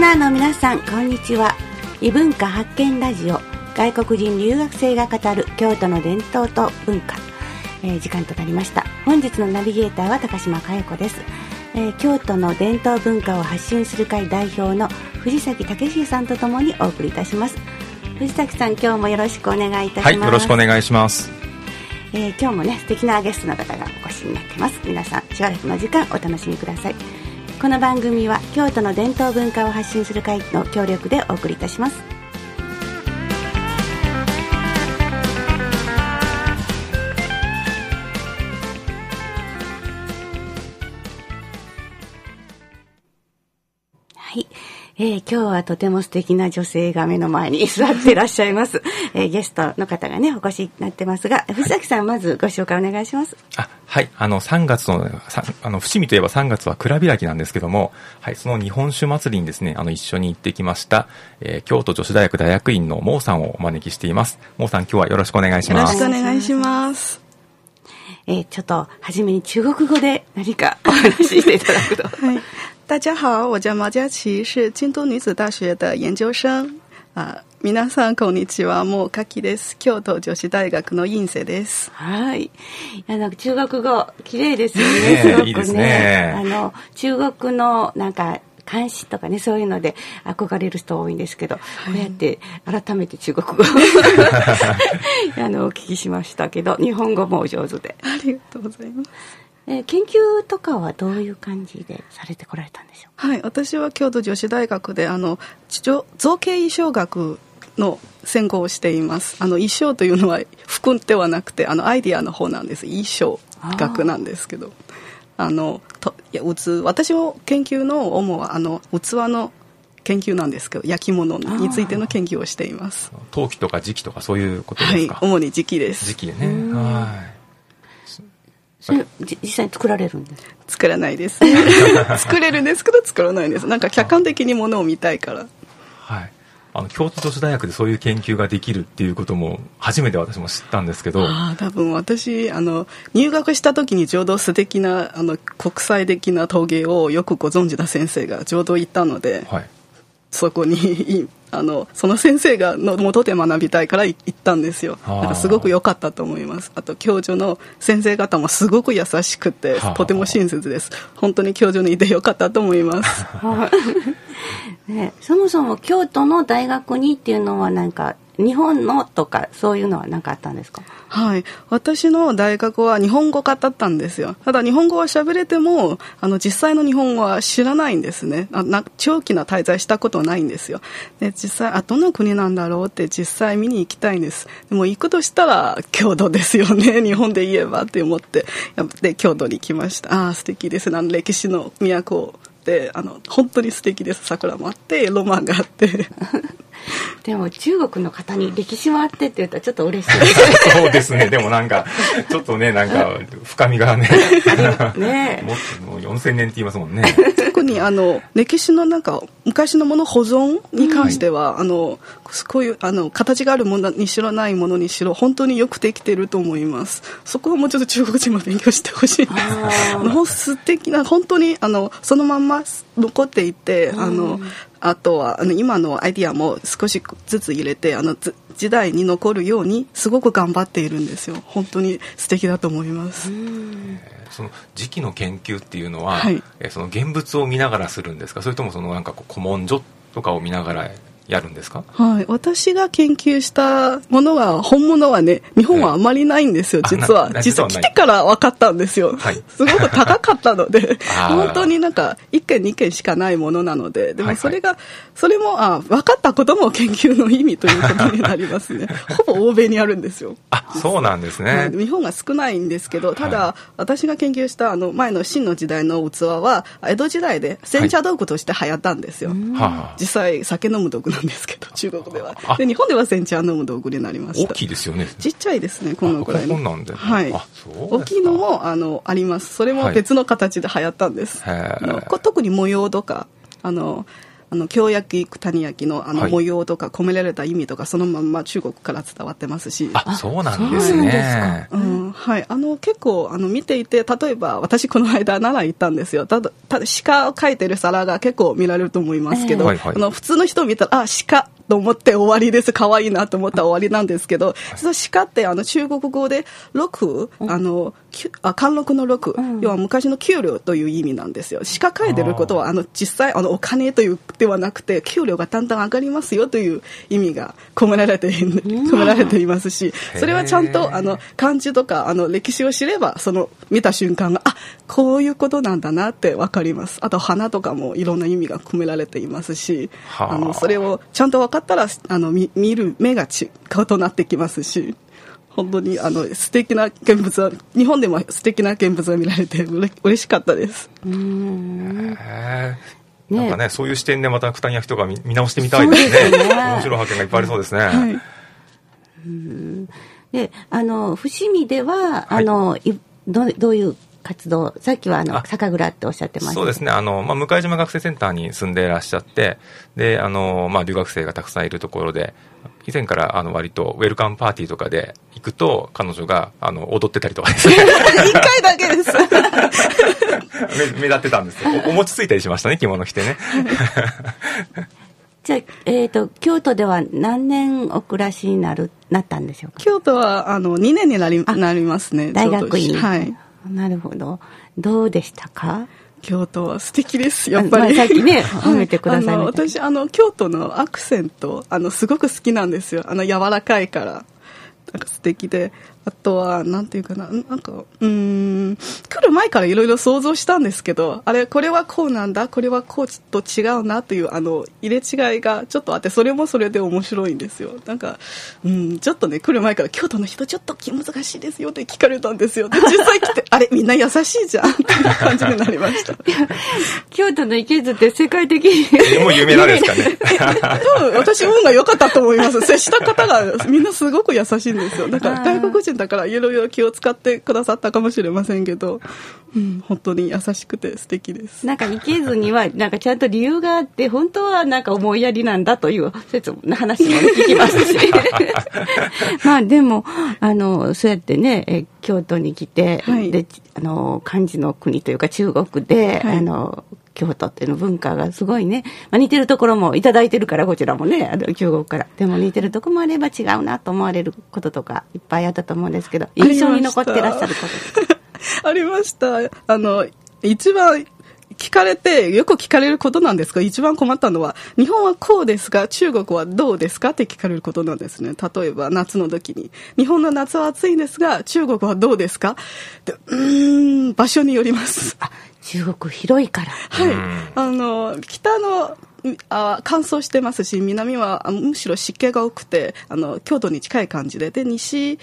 ナーの皆さんこんにちは。異文化発見ラジオ外国人留学生が語る京都の伝統と文化、えー、時間となりました。本日のナビゲーターは高島佳代子です、えー、京都の伝統文化を発信する会代表の藤崎武史さんとともにお送りいたします。藤崎さん今日もよろしくお願いいたします、はい、よろしくお願いします。えー、今日もね素敵なゲストの方がお越しになってます。皆さんしばらくの時間お楽しみくださいこの番組は京都の伝統文化を発信する会の協力でお送りいたします。えー、今日はとても素敵な女性が目の前に座っていらっしゃいます。えー、ゲストの方がね、お越しになってますが、藤崎さん、まずご紹介お願いします。あはい。あの、3月の、あの、伏見といえば3月は蔵開きなんですけども、はい、その日本酒祭りにですね、あの、一緒に行ってきました、えー、京都女子大学大学院のモーさんをお招きしています。モーさん、今日はよろしくお願いします。よろしくお願いします。えー、ちょっと、はじめに中国語で何かお話ししていただくと。はい。大家好，我叫毛佳琪，是京都女子大学的研究生。啊，皆さんこんにちは。もうかきです。京都女子大学の院生です。はい。いやなんか中国語綺麗ですよね。すごくね。いいですね。あの中国のなんか監視とかねそういうので憧れる人多いんですけど、はい、こうやって改めて中国語 あのお聞きしましたけど日本語もお上手でありがとうございますえー、研究とかはどういう感じでされてこられたんでしょうはい私は京都女子大学であの造形衣装学の専攻をしています。あの衣装というのは服ではなくてあのアイディアの方なんです。衣装学なんですけど。あのといや器私の研究の主はあの器の研究なんですけど焼き物についての研究をしています。陶器とか磁器とかそういうことですか？はい主に磁器です。磁器ね。はいそれ実際に作られるんです作らないです 作れるんですけど作らないんです。なんか客観的にものを見たいから。はい。あの京都女子大学でそういう研究ができるっていうことも初めて私も知ったんですけど。あ多分私あの入学した時にちょうど素敵なあな国際的な陶芸をよくご存知な先生がちょうどいたので、はい、そこに あのその先生がの元で学びたいから行ったんですよ。なんかすごく良かったと思います。あと教授の先生方もすごく優しくてとても親切です。本当に教授にいて良かったと思います。ね、そもそも京都の大学にっていうのはなんか日本のとかそういうのは何かあったんですか？はい。私の大学は日本語科だったんですよ。ただ日本語は喋れてもあの実際の日本語は知らないんですね。あな長期な滞在したことないんですよ。で実際あどの国なんだろうって実際見に行きたいんです。でも行くとしたら京都ですよね。日本で言えばって思って。で京都に来ました。ああ素敵です。な歴史の都ってあの本当に素敵です。桜もあってロマンがあって でも中国の方に歴史もあってって言ったらちょっと嬉しい。そうですね。でもなんかちょっとねなんか深みがね。ね。もっともう4000年って言いますもんね。特にあの歴史のなんか昔のもの保存に関しては、うん、あのこういうあの形があるものにしろないものにしろ本当によくできてると思います。そこはもうちょっと中国人も勉強してほしいです素敵な本当にあのそのまんま残っていて、あのあとはあの今のアイディアも少しずつ入れてあの時代に残るようにすごく頑張っているんですよ。本当に素敵だと思います。その時期の研究っていうのは、はい、えその現物を見ながらするんですか？それともそのなんかこう古文書とかを見ながらやるんですか？はい。私が研究したものは本物はね日本はあまりないんですよ、実は。実は来てから分かったんですよ、はい、すごく高かったので。本当になんか1件2件しかないものなので。でもそれが、はいはい、それもあ分かったことも研究の意味ということになりますね。ほぼ欧米にあるんですよ。あそうなんですね、日本が少ないんですけどただ、はい、私が研究したあの前の清の時代の器は江戸時代で煎茶道具として流行ったんですよ、実際酒飲む道具なんですけど。中国では。で日本では煎茶飲む道具になりました。大きいですよね。ちっちゃいですねこのくらいの。なんで、はい。大きいのもあのあります。それも別の形で流行ったんです、はい、特に模様とかあのあの京焼き谷焼きのあのはい。模様とか込められた意味とかそのまんま中国から伝わってますし。あ、そうなんですね。うんはい、あの結構あの見ていて例えば私この間奈良行ったんですよ。ただただ鹿を描いてる皿が結構見られると思いますけど、ええはいはい。あの普通の人を見たらあ鹿と思って終わりです。可愛いなと思ったら終わりなんですけど鹿ってあの中国語で六あのあ貫禄の六、うん。要は昔の給料という意味なんですよ。鹿描いてることはあの実際あのお金というではなくて給料がだんだん上がりますよという意味が込められてい込められていますしそれはちゃんとあの漢字とかあの歴史を知ればその見た瞬間があこういうことなんだなって分かります。あと花とかもいろんな意味が込められていますしはあ。あのそれをちゃんと分かったらあの見見る目が違うとなってきますし本当にあの素敵な現物は日本でも素敵な現物が見られてうれ嬉しかったです。うーん。へー。ね。なんかね、そういう視点でまた九谷焼とか見見直してみたいですね。すね。面白い発見がいっぱいありそうですね。はい。であの伏見では、はい。あのいどどういう活動さっきはあのあ。酒蔵っておっしゃってました。そうですね。あの、まあ、向島学生センターに住んでいらっしゃって、で、あの、まあ、留学生がたくさんいるところで、以前から、あの、割と、ウェルカムパーティーとかで行くと、彼女が、あの、踊ってたりとかですね、一回だけです目目立ってたんですよ。おお餅ついたりしましたね、着物着てね。じゃあ、えー、と京都では何年お暮らしになるなったんでしょうか？京都はあの2年になりあなりますね。大学院。はいなるほど。どうでしたか？京都は素敵ですやっぱり、まあさっきね はい。褒めてください私あの京都のアクセントあのすごく好きなんですよ。あの柔らかいからなんか素敵であとはなんていうかななんかうーん来る前からいろいろ想像したんですけどあれこれはこうなんだこれはこうちょっと違うなというあの入れ違いがちょっとあってそれもそれで面白いんですよ。なんかうんちょっとね来る前から京都の人ちょっと気難しいですよって聞かれたんですよ。で実際来て あれみんな優しいじゃんっていう感じになりました。京都の池津って世界的にもう有名なんですかね。多分私運が良かったと思います。接した方がみんなすごく優しいんですよ。だから外国人だからいろいろ気を使ってくださったかもしれませんけど、うん、本当に優しくて素敵です。なんか池津にはなんかちゃんと理由があって本当はなんか思いやりなんだという説の話も聞きますし。まあでもあのそうやってねえ京都に来て、はい。であの漢字の国というか中国で、はい。あの京都っていうの文化がすごいね、まあ、似てるところもいただいてるからこちらもね。あの中国から。でも似てるところもあれば違うなと思われることとかいっぱいあったと思うんですけど印象に残ってらっしゃること ありました。あの一番聞かれてよく聞かれることなんですが一番困ったのは日本はこうですが中国はどうですかって聞かれることなんですね。例えば夏の時に。日本の夏は暑いんですが中国はどうですか？でうーん場所によります。あ中国広いから。はい。うん、あの北のあ乾燥してますし南はあむしろ湿気が多くてあの京都に近い感じで。で西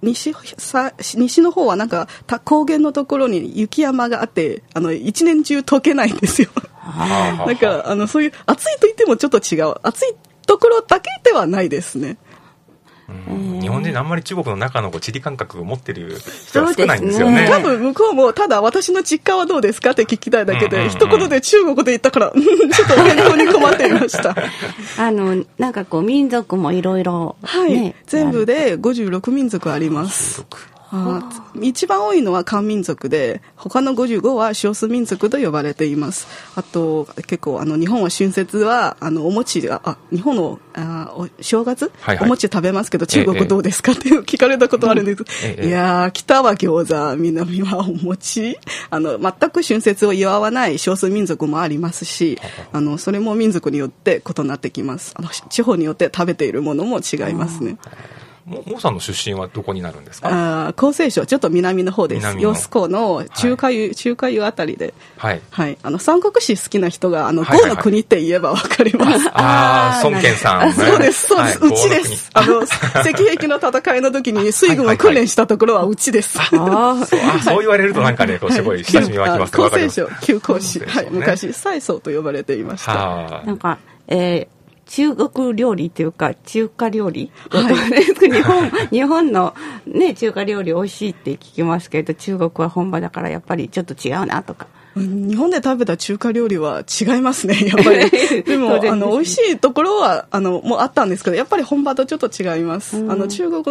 西さ西の方はなんかた高原のところに雪山があってあの一年中溶けないんですよ。あ。なんかあのそういう暑いと言ってもちょっと違う。暑いところだけではないですね。うん日本人あんまり中国の中のこう地理感覚を持ってる人は少ないんですよね。多分向こうもただ私の実家はどうですかって聞きたいだけで、うん。うんうん一言で中国で言ったからうん ちょっと返答に困っていました。あのなんかこう民族もいろいろはい、ね全部で56民族あります。一番多いのは漢民族で他の55は少数民族と呼ばれています。あと結構あの日本は春節はあのお餅があ日本のあお正月、はいはい。お餅食べますけど中ええ。国どうですか？っていう聞かれたことあるんです、ええいやー北は餃子南はお餅。あの全く春節を祝わない少数民族もありますしあ。のそれも民族によって異なってきます。あの地方によって食べているものも違いますねももさんの出身はどこになるんですか？あー厚生省ちょっと南の方です。南の。揚子の中華湯、中華湯あたりで。はい。はい。あの三国志好きな人があのはいはいはい。郷の国って言えばわかります。ああ、孫健さん、ね。そうです、そうです、はいうちです。あの、石壁の戦いの時に水軍を訓練したところはうちです。あー。そうあそう言われるとなんかね、こうすごい親しみ湧きますね。わかります。厚生省旧皇士、はい、昔蔡宗と呼ばれていました。はなんか、えー中国料理っていうか中華料理、はい。日本日本の、ね、中華料理美味しいって聞きますけど中国は本場だからやっぱりちょっと違うなとか。うん日本で食べた中華料理は違いますね、やっぱり。でも、あの、美味しいところは、あの、もうあったんですけど、やっぱり本場とちょっと違います。うん。あの、中国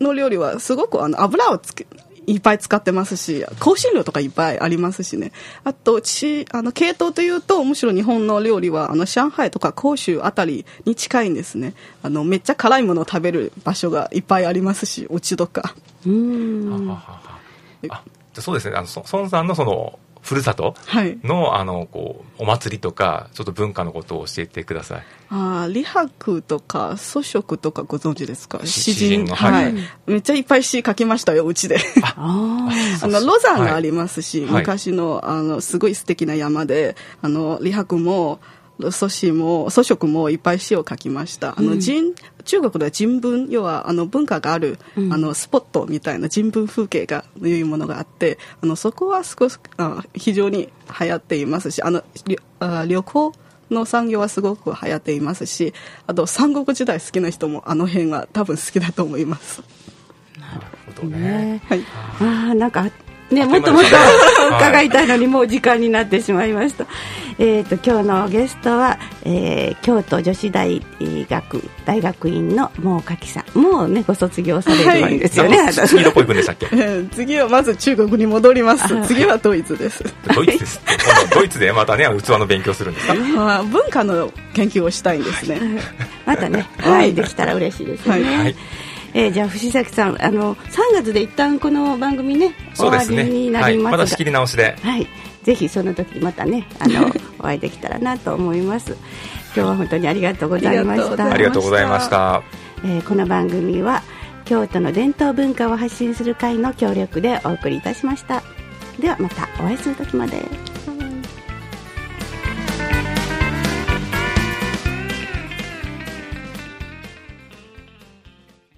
の料理はすごく、あの、油をつけ、いっぱい使ってますし、香辛料とかいっぱいありますしね。あと、ち、あの、系統というと、むしろ日本の料理は、あの、上海とか広州あたりに近いんですね。あの、めっちゃ辛いものを食べる場所がいっぱいありますし、お家とか。うーんははははあじゃあそうですねあのそ孫さんのそのふるさと？はい。のあのこうお祭りとかちょっと文化のことを教えてください。あー李白とか祖食とかご存知ですか？詩人。のははい。い、めっちゃいっぱい詩書きましたようちで。あ あのロザンがありますし、はい。昔のあのすごい素敵な山であの李白も祖師も祖食もいっぱい詩を書きましたあの、人中国では人文要はあの文化がある、あのスポットみたいな人文風景がいうものがあってあのそこは少しあ非常に流行っていますしあのりあ旅行の産業はすごく流行っていますしあと三国時代好きな人もあの辺は多分好きだと思います。なるほどねねはいあなんかねもっともっと伺いたいのにもう時間になってしまいました。えっ、と今日のゲストは、えー京都女子大学大学院のもうかきさん。もうねご卒業されるんですよね。あの次どこ行くんでしたっけ？え ー次はまず中国に戻ります。あ次はドイツです。ドイツです。ドイツでまたね器の勉強するんですか？まあ文化の研究をしたいんですね。またねお会いできたら嬉しいですね。はい。はいえーじゃあ藤崎さんあの3月で一旦この番組ね終わりになはいりますが、また仕切り直しで。はい、ぜひその時にまたねあの お会いできたらなと思います。今日は本当にありがとうございました。ありがとうございました。えーこの番組は京都の伝統文化を発信する会の協力でお送りいたしました。ではまたお会いする時まで。は